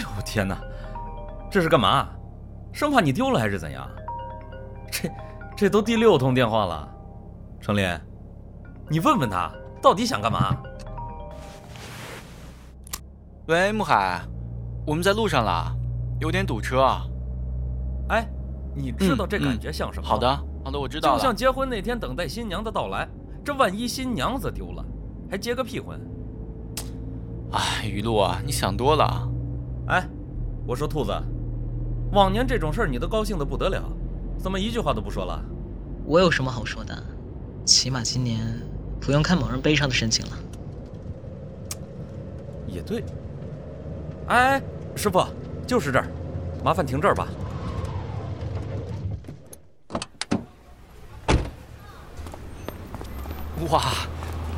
哎呦天哪，这是干嘛？生怕你丢了还是怎样？这这都第六通电话了，程林，你问问他到底想干嘛？喂，穆海，我们在路上了，有点堵车。哎，你知道这感觉像什么？好的，好的，我知道就像结婚那天等待新娘的到来，这万一新娘子丢了，还结个屁婚？哎，雨露啊，你想多了。哎，我说兔子，往年这种事儿你都高兴的不得了，怎么一句话都不说了？我有什么好说的？起码今年不用看某人悲伤的神情了。也对。哎，师傅，就是这儿，麻烦停这儿吧。哇，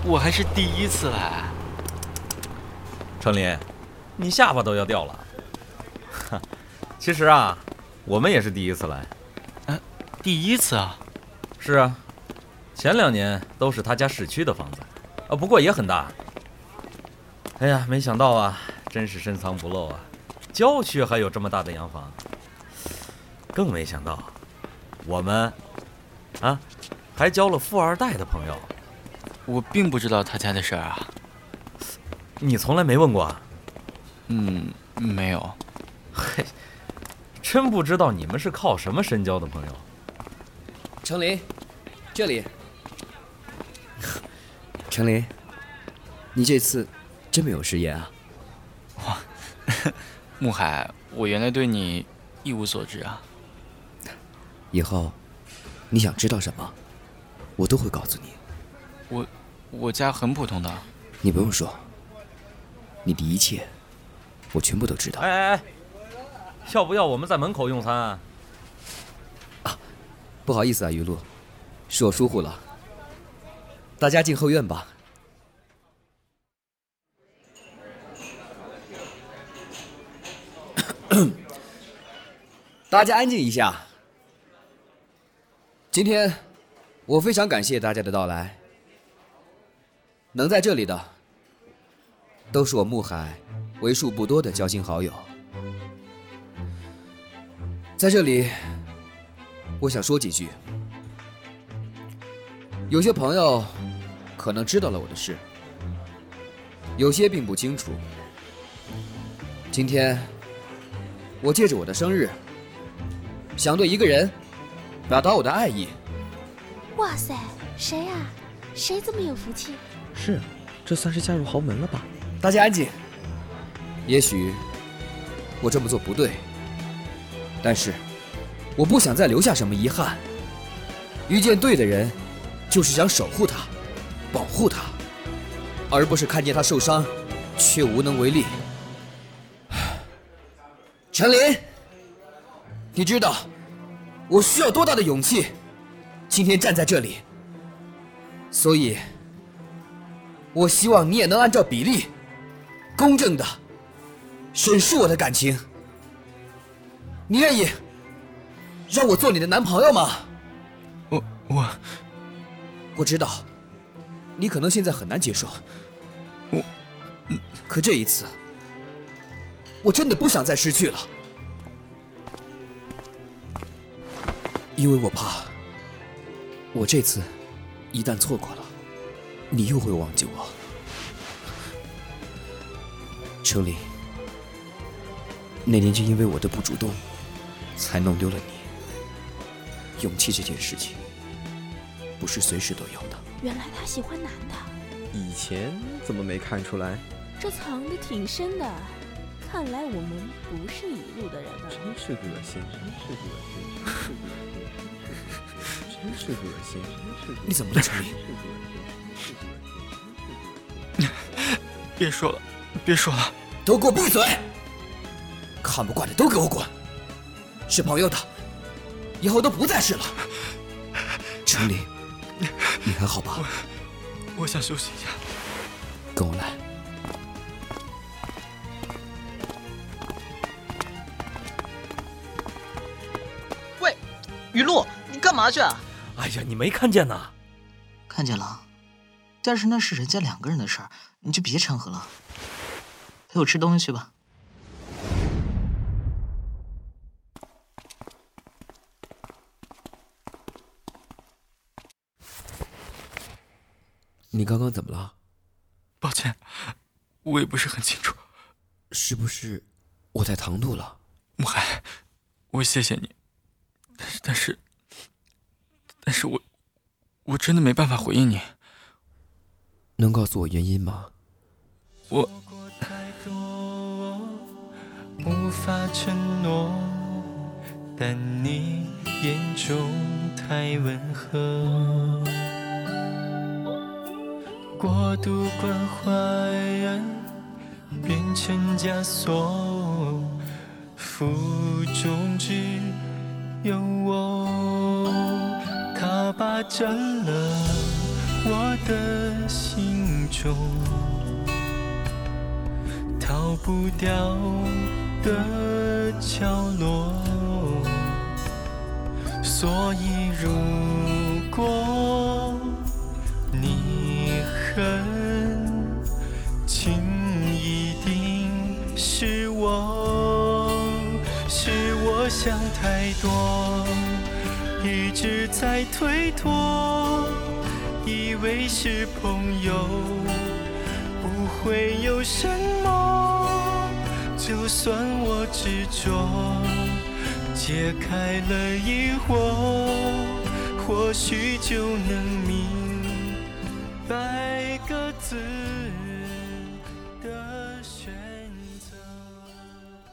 我还是第一次来。程林，你下巴都要掉了。哈，其实啊，我们也是第一次来。嗯，第一次啊？是啊，前两年都是他家市区的房子，啊，不过也很大。哎呀，没想到啊，真是深藏不露啊，郊区还有这么大的洋房。更没想到，我们，啊，还交了富二代的朋友。我并不知道他家的事儿啊。你从来没问过？嗯，没有。嘿，真不知道你们是靠什么深交的朋友。程林，这里。程林，你这次真没有食言啊？哇，穆海，我原来对你一无所知啊。以后你想知道什么，我都会告诉你。我，我家很普通的。你不用说。你的一切，我全部都知道。哎哎哎，要不要我们在门口用餐？啊，不好意思啊，于露，是我疏忽了。大家进后院吧。大家安静一下。今天，我非常感谢大家的到来。能在这里的。都是我穆海为数不多的交心好友，在这里，我想说几句。有些朋友可能知道了我的事，有些并不清楚。今天，我借着我的生日，想对一个人表达我的爱意。哇塞，谁啊？谁这么有福气？是，这算是嫁入豪门了吧？大家安静。也许我这么做不对，但是我不想再留下什么遗憾。遇见对的人，就是想守护他、保护他，而不是看见他受伤却无能为力。陈林，你知道我需要多大的勇气，今天站在这里？所以，我希望你也能按照比例。公正的审视我的感情，你愿意让我做你的男朋友吗？我我我知道，你可能现在很难接受。我，可这一次，我真的不想再失去了，因为我怕，我这次一旦错过了，你又会忘记我。程琳，那年就因为我的不主动，才弄丢了你。勇气这件事情，不是随时都有的。原来他喜欢男的，以前怎么没看出来？这藏的挺深的，看来我们不是一路的人了。真是恶心，真是恶心，真是恶心，真是恶心。你怎么了，程林？别说了。别说了，都给我闭嘴！看不惯的都给我滚！是朋友的，以后都不再是了。陈林，你还好吧？我想休息一下，跟我来。喂，雨露，你干嘛去啊？哎呀，你没看见呐？看见了，但是那是人家两个人的事儿，你就别掺和了。陪我吃东西去吧。你刚刚怎么了？抱歉，我也不是很清楚。是不是我太唐突了？慕寒，我谢谢你，但是但是，但是我我真的没办法回应你。能告诉我原因吗？我无法承诺，但你眼中太温和。过度关怀变成枷锁，腹中只有我。他霸占了我的心中。逃不掉的角落。所以，如果恨，请一定是我，是我想太多，一直在推脱，以为是朋友。不会有什么，就算我执着，解开了疑惑，或许就能明白的选择。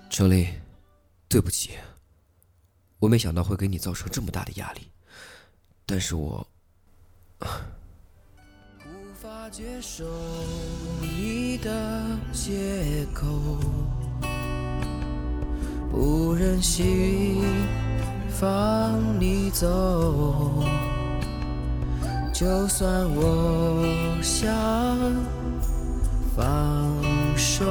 程琳，对不起，我没想到会给你造成这么大的压力，但是我。无法接受你的借口，不忍心放你走。就算我想放手，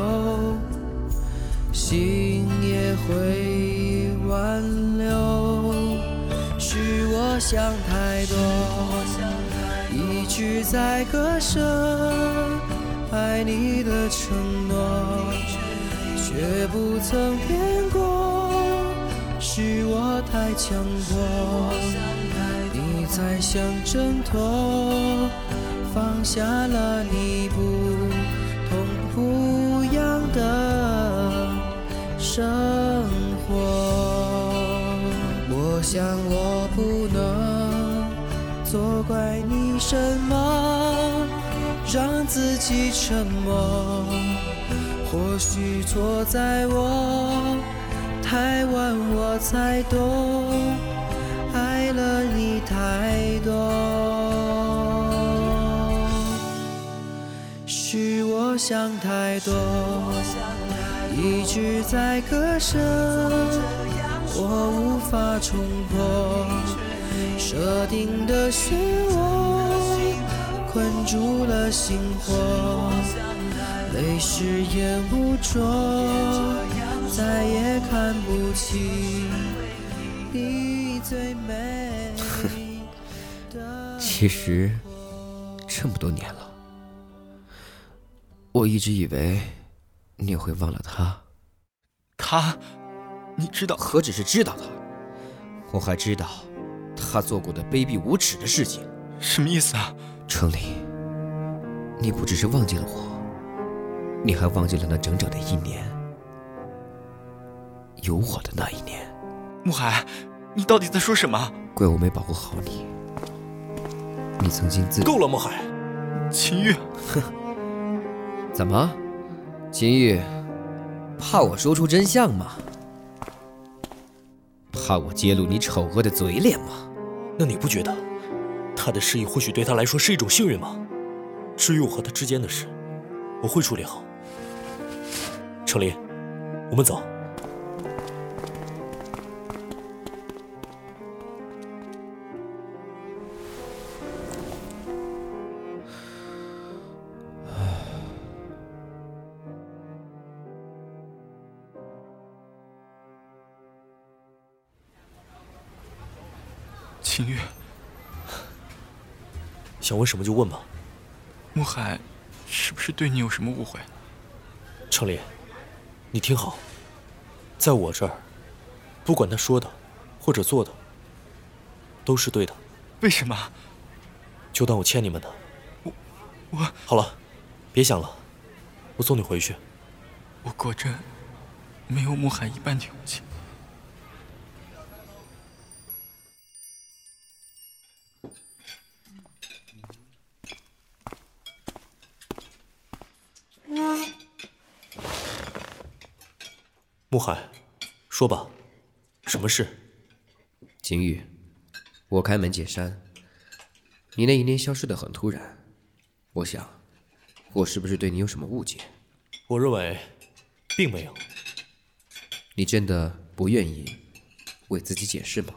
心也会挽留。是我想太多。一直在割舍爱你的承诺，却不曾变过。是我太强迫，才想挣脱，放下了你不痛不痒的生活。我想我不能责怪你什么，让自己沉默。或许错在我，太晚我才懂，太多。是我想太多，一直在割舍，我无法冲破。设定的漩涡困住了心火，泪湿眼无浊，再也看不清你最美。其实这么多年了，我一直以为你会忘了他。他，你知道？何止是知道他，我还知道。他做过的卑鄙无耻的事情，什么意思啊？程琳，你不只是忘记了我，你还忘记了那整整的一年，有我的那一年。慕海，你到底在说什么？怪我没保护好你。你曾经自够了，莫海。秦玉，哼，怎么？秦玉，怕我说出真相吗？怕我揭露你丑恶的嘴脸吗？那你不觉得，他的失忆或许对他来说是一种幸运吗？至于我和他之间的事，我会处理好。程琳，我们走。想问什么就问吧。慕海，是不是对你有什么误会？程琳，你听好，在我这儿，不管他说的或者做的，都是对的。为什么？就当我欠你们的。我，我好了，别想了，我送你回去。我果真没有慕海一半的勇气。穆海，说吧，什么事？景宇，我开门见山，你那一年消失的很突然，我想，我是不是对你有什么误解？我认为，并没有。你真的不愿意为自己解释吗？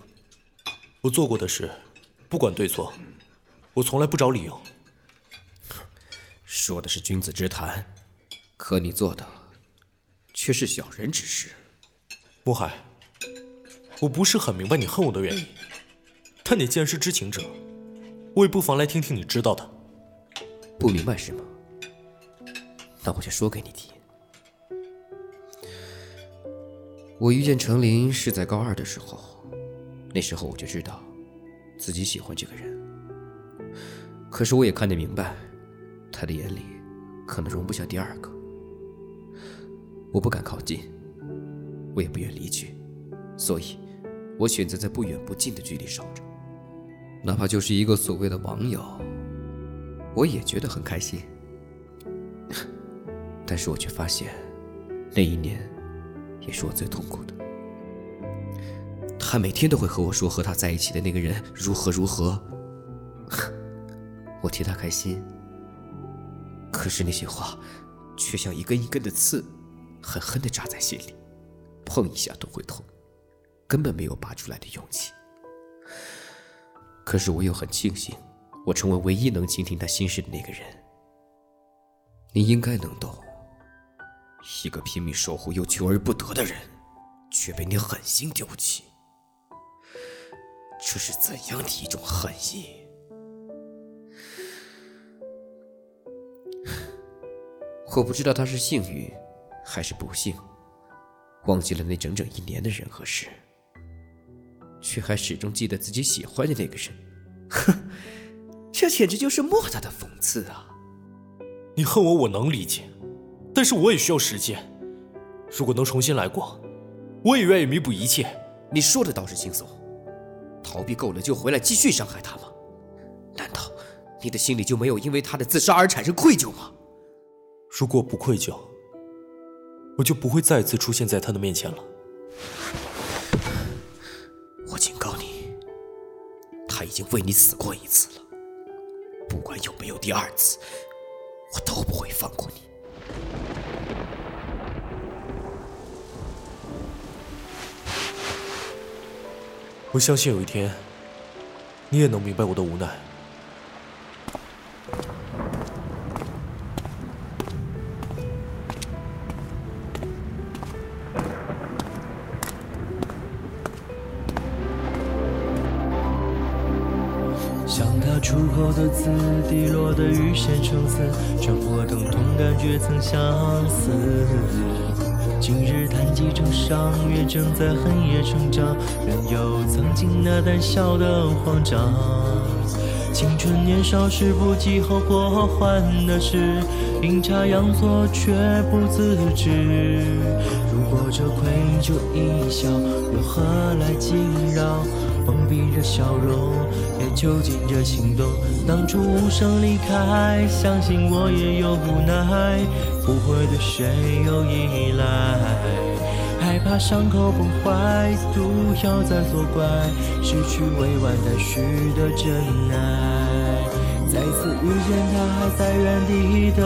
我做过的事，不管对错，我从来不找理由。说的是君子之谈，可你做的却是小人之事。穆海，我不是很明白你恨我的原因，但你既然是知情者，我也不妨来听听你知道的。不明白是吗？那我就说给你听。我遇见程琳是在高二的时候，那时候我就知道自己喜欢这个人。可是我也看得明白，他的眼里可能容不下第二个。我不敢靠近，我也不愿离去，所以，我选择在不远不近的距离守着。哪怕就是一个所谓的网友，我也觉得很开心。但是我却发现，那一年。也是我最痛苦的。他每天都会和我说和他在一起的那个人如何如何，我替他开心。可是那些话，却像一根一根的刺，狠狠地扎在心里，碰一下都会痛，根本没有拔出来的勇气。可是我又很庆幸，我成为唯一能倾听他心事的那个人。你应该能懂。一个拼命守护又求而不得的人，却被你狠心丢弃，这是怎样的一种恨意？我不知道他是幸运还是不幸，忘记了那整整一年的人和事，却还始终记得自己喜欢的那个人。哼，这简直就是莫大的讽刺啊！你恨我，我能理解。但是我也需要时间，如果能重新来过，我也愿意弥补一切。你说的倒是轻松，逃避够了就回来继续伤害他吗？难道你的心里就没有因为他的自杀而产生愧疚吗？如果不愧疚，我就不会再次出现在他的面前了。我警告你，他已经为你死过一次了，不管有没有第二次，我都不会放过你。我相信有一天，你也能明白我的无奈。像他出口的字，滴落的雨线成丝，沉默疼痛感觉曾相似。今日谈及成伤，月正在恨夜成长，仍有曾经那胆小的慌张。青春年少时不计后果换的是阴差阳错却不自知。如果这愧疚一笑，又何来惊扰？封闭着笑容，也囚禁着心动。当初无声离开，相信我也有无奈，不会对谁有依赖，害怕伤口崩坏，毒药在作怪，失去未完待续的真爱。再次遇见他，还在原地等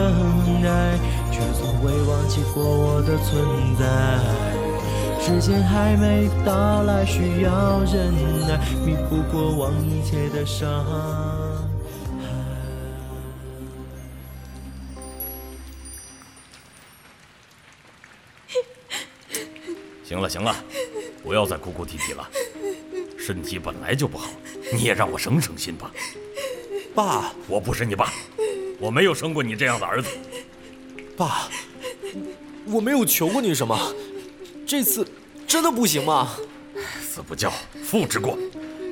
待，却从未忘记过我的存在。时间还没到来，需要忍耐，弥补过往一切的伤害。行了行了，不要再哭哭啼啼了，身体本来就不好，你也让我省省心吧。爸，我不是你爸，我没有生过你这样的儿子。爸，我没有求过你什么。这次真的不行吗？子不教，父之过。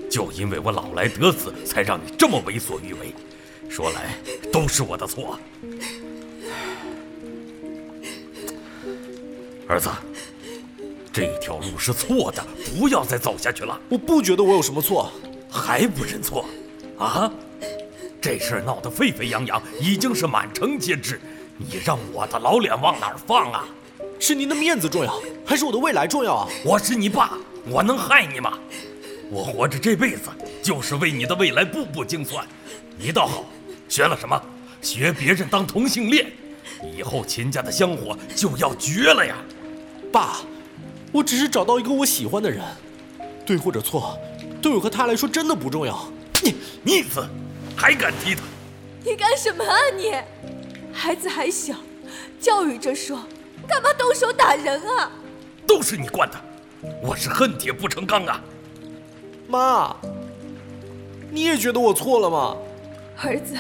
就因为我老来得子，才让你这么为所欲为。说来都是我的错。儿子，这条路是错的，不要再走下去了。我不觉得我有什么错。还不认错？啊！这事儿闹得沸沸扬扬，已经是满城皆知，你让我的老脸往哪儿放啊？是您的面子重要，还是我的未来重要啊？我是你爸，我能害你吗？我活着这辈子就是为你的未来步步精算。你倒好，学了什么？学别人当同性恋，以后秦家的香火就要绝了呀！爸，我只是找到一个我喜欢的人，对或者错，对我和他来说真的不重要。你逆子，还敢踢他？你干什么啊你？孩子还小，教育着说，干嘛动手打人啊？都是你惯的，我是恨铁不成钢啊！妈，你也觉得我错了吗？儿子，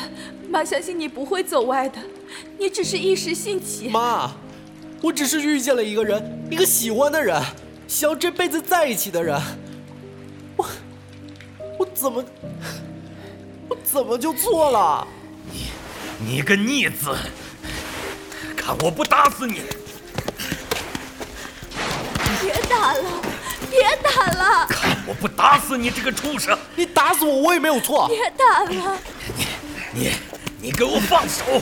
妈相信你不会走歪的，你只是一时兴起。妈，我只是遇见了一个人，一个喜欢的人，想要这辈子在一起的人。我，我怎么，我怎么就错了？你，你个逆子！看我不打死你！别打了，别打了！看我不打死你这个畜生！你打死我，我也没有错。别打了！你，你，你给我放手！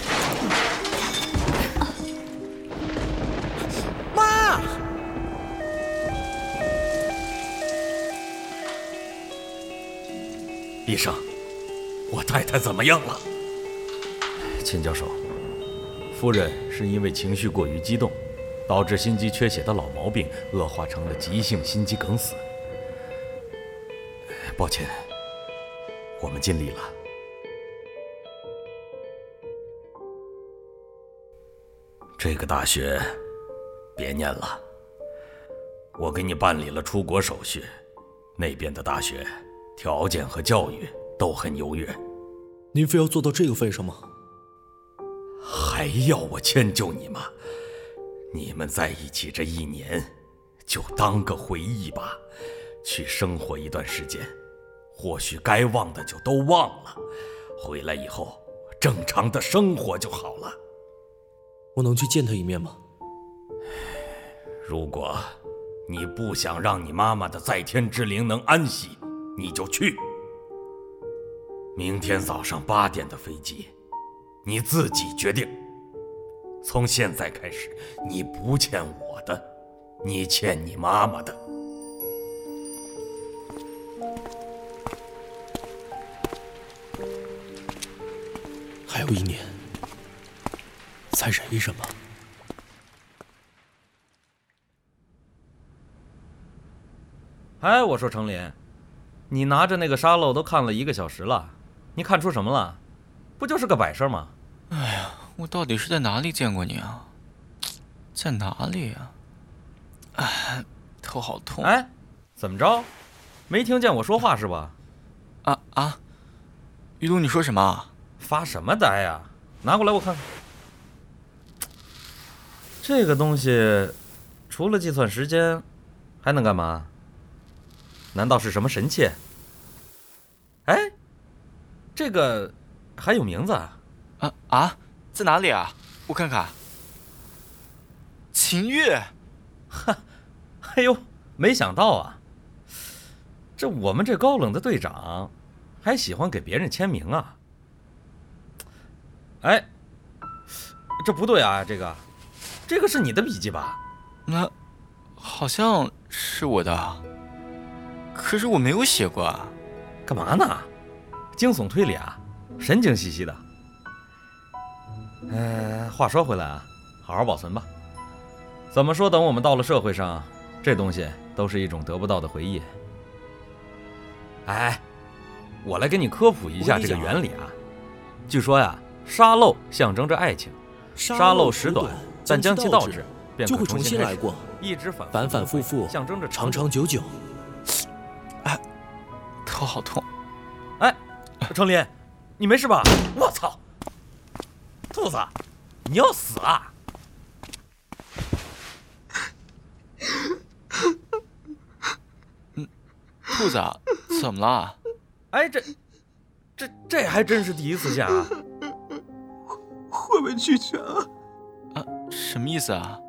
妈！医生，我太太怎么样了？秦教授，夫人是因为情绪过于激动，导致心肌缺血的老毛病恶化成了急性心肌梗死。抱歉，我们尽力了。这个大学别念了，我给你办理了出国手续，那边的大学条件和教育都很优越。您非要做到这个份上吗？还要我迁就你吗？你们在一起这一年，就当个回忆吧，去生活一段时间，或许该忘的就都忘了，回来以后正常的生活就好了。我能去见他一面吗？如果你不想让你妈妈的在天之灵能安息，你就去。明天早上八点的飞机，你自己决定。从现在开始，你不欠我的，你欠你妈妈的。还有一年，再忍一忍吧。哎，我说程林，你拿着那个沙漏都看了一个小时了，你看出什么了？不就是个摆设吗？我到底是在哪里见过你啊？在哪里啊？哎，头好痛！哎，怎么着？没听见我说话是吧？啊啊！于东，你说什么？发什么呆呀？拿过来我看看。这个东西，除了计算时间，还能干嘛？难道是什么神器？哎，这个还有名字啊？啊啊，在哪里啊？我看看。秦月，哈，哎呦，没想到啊，这我们这高冷的队长，还喜欢给别人签名啊？哎，这不对啊，这个，这个是你的笔记吧？那，好像是我的，可是我没有写过啊。干嘛呢？惊悚推理啊，神经兮兮的。呃，话说回来啊，好好保存吧。怎么说？等我们到了社会上，这东西都是一种得不到的回忆。哎，我来给你科普一下这个原理啊。据说呀，沙漏象征着爱情，沙漏时短，但将其倒置，便就会重新来过，一直反反反复复，象征着长长久久。哎，头好痛！哎，程林，你没事吧？我操！兔子，你要死啊！兔子，怎么了？哎，这这这还真是第一次见啊！会被拒绝啊！啊，什么意思啊？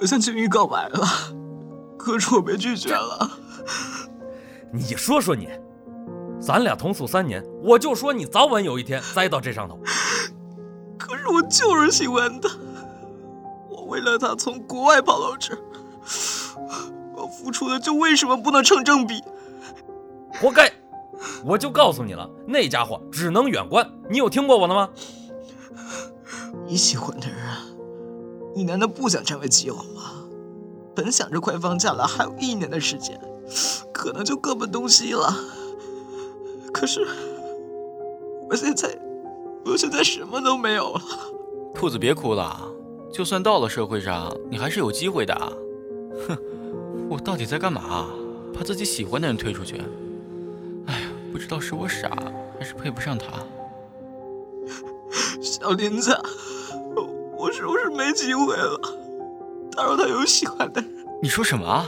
我向青云告白了，可是我被拒绝了。你说说你，咱俩同宿三年，我就说你早晚有一天栽到这上头。可是我就是喜欢他，我为了他从国外跑到这儿，我付出的就为什么不能成正比？活该！我就告诉你了，那家伙只能远观。你有听过我的吗？你喜欢的人，你难道不想占为己有吗？本想着快放假了，还有一年的时间，可能就各奔东西了。可是，我现在，我现在什么都没有了。兔子别哭了，就算到了社会上，你还是有机会的。哼，我到底在干嘛？把自己喜欢的人推出去？哎呀，不知道是我傻，还是配不上他。小林子，我是不是没机会了？他说他有喜欢的人。你说什么？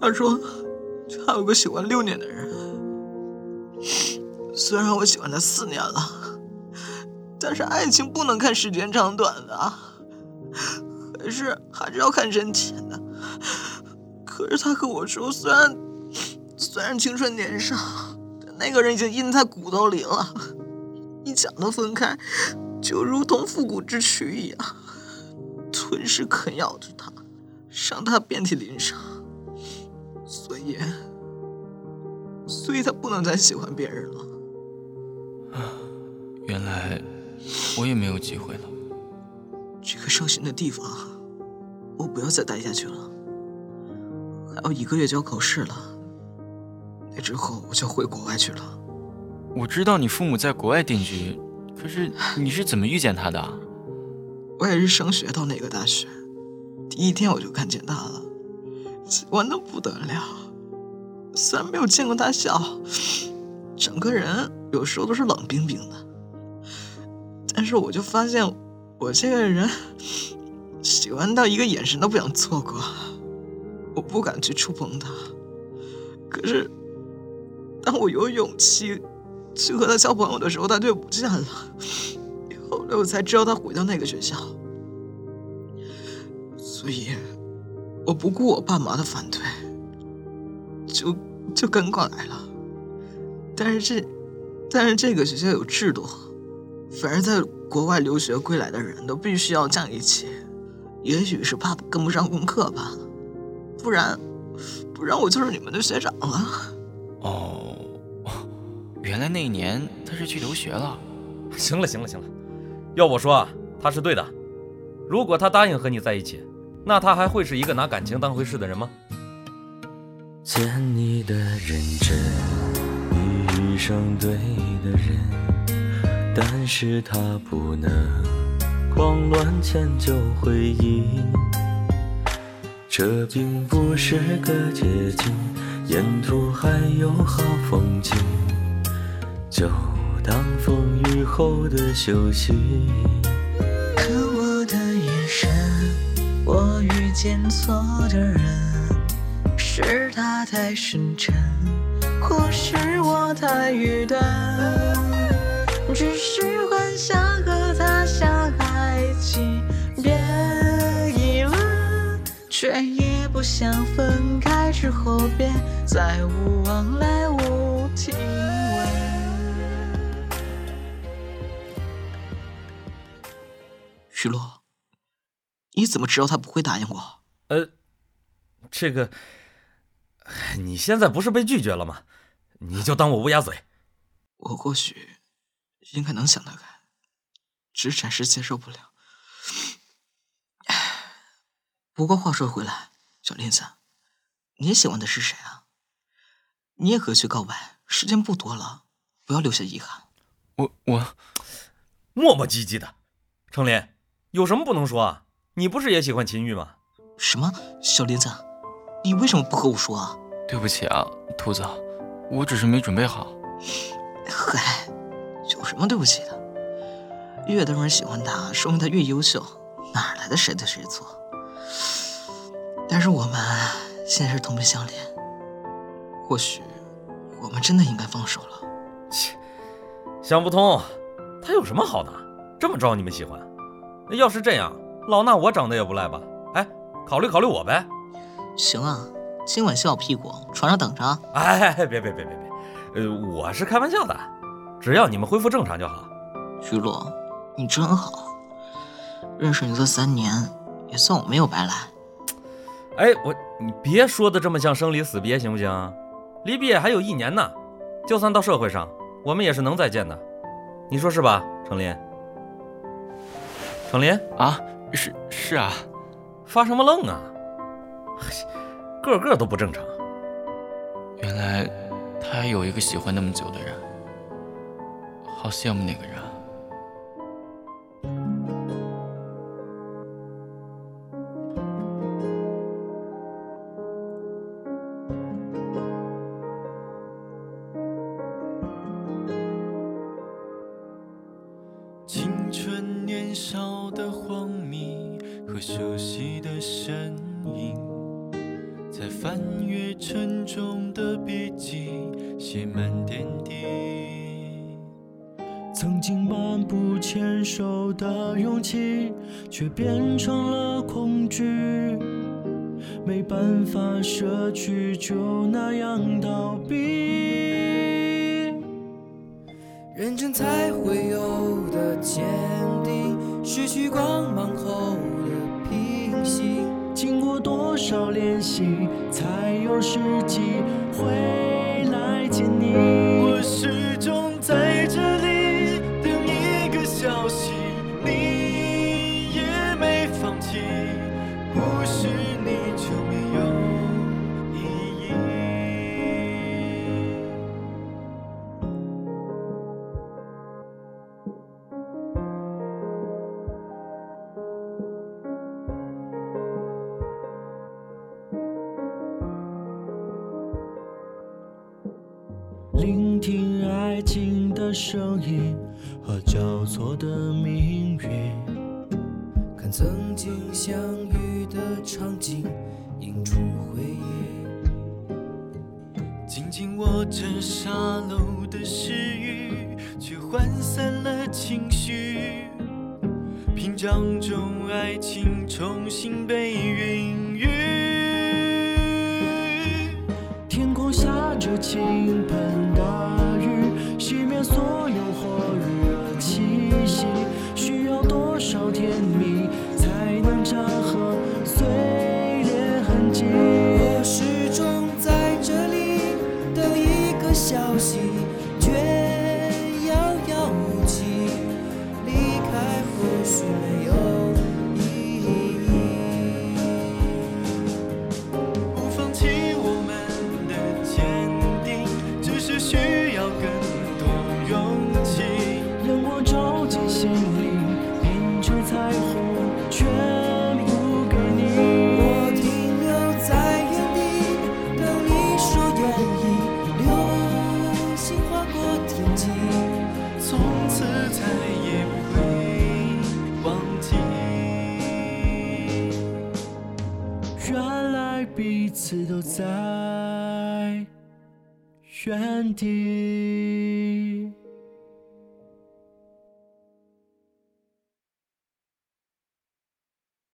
他说他有个喜欢六年的人。虽然我喜欢他四年了，但是爱情不能看时间长短的，还是还是要看深浅的。可是他和我说，虽然虽然青春年少，但那个人已经印在骨头里了。一想到分开，就如同复古之躯一样，吞噬啃咬着他，让他遍体鳞伤。所以，所以他不能再喜欢别人了。啊，原来我也没有机会了。这个伤心的地方，我不要再待下去了。还有一个月就要考试了，那之后我就回国外去了。我知道你父母在国外定居，可是你是怎么遇见他的？我也是升学到那个大学，第一天我就看见他了，喜欢的不得了。虽然没有见过他笑，整个人有时候都是冷冰冰的，但是我就发现我这个人喜欢到一个眼神都不想错过，我不敢去触碰他。可是当我有勇气。去和他交朋友的时候，他就不见了。后来我才知道他回到那个学校，所以我不顾我爸妈的反对，就就跟过来了。但是这，但是这个学校有制度，凡是在国外留学归来的人都必须要站一起。也许是怕跟不上功课吧，不然，不然我就是你们的学长了。哦。原来那一年他是去留学了。行了行了行了，要我说啊，他是对的。如果他答应和你在一起，那他还会是一个拿感情当回事的人吗？欠你的认真，你遇上对的人，但是他不能慌乱迁就回忆。这并不是个捷径，沿途还有好风景。就当风雨后的休息。见错的人，是他太深沉，或是我太愚钝？只是幻想和他相爱几遍一轮，却也不想分开之后便再无往来无听你怎么知道他不会答应我？呃，这个，你现在不是被拒绝了吗？你就当我乌鸦嘴。我或许应该能想得开，只是暂时接受不了。不过话说回来，小林子，你喜欢的是谁啊？你也可以去告白，时间不多了，不要留下遗憾。我我磨磨唧唧的，程林。有什么不能说啊？你不是也喜欢秦玉吗？什么，小林子，你为什么不和我说啊？对不起啊，兔子，我只是没准备好。嗨，有什么对不起的？越多人喜欢他，说明他越优秀，哪来的谁对谁错？但是我们现在是同病相怜，或许我们真的应该放手了。切，想不通，他有什么好的，这么招你们喜欢？要是这样，老衲我长得也不赖吧？哎，考虑考虑我呗。行啊，今晚洗好屁股，床上等着。哎，别别别别别，呃，我是开玩笑的，只要你们恢复正常就好。雨落，你真好，认识你这三年，也算我没有白来。哎，我你别说的这么像生离死别行不行？离毕业还有一年呢，就算到社会上，我们也是能再见的，你说是吧，程林？程林啊，是是啊，发什么愣啊？个个都不正常。原来他还有一个喜欢那么久的人，好羡慕那个人。沉重的笔记，写满点滴。曾经漫步牵手的勇气，却变成了恐惧。没办法舍去，就那样逃避。认真才会有的坚定，失去光芒后的平息。多少练习，才有时机声音和交错的命运。看曾经相遇的场景，映出回忆。紧紧握着沙漏的诗语，却涣散了情绪。屏障中，爱情重新被孕个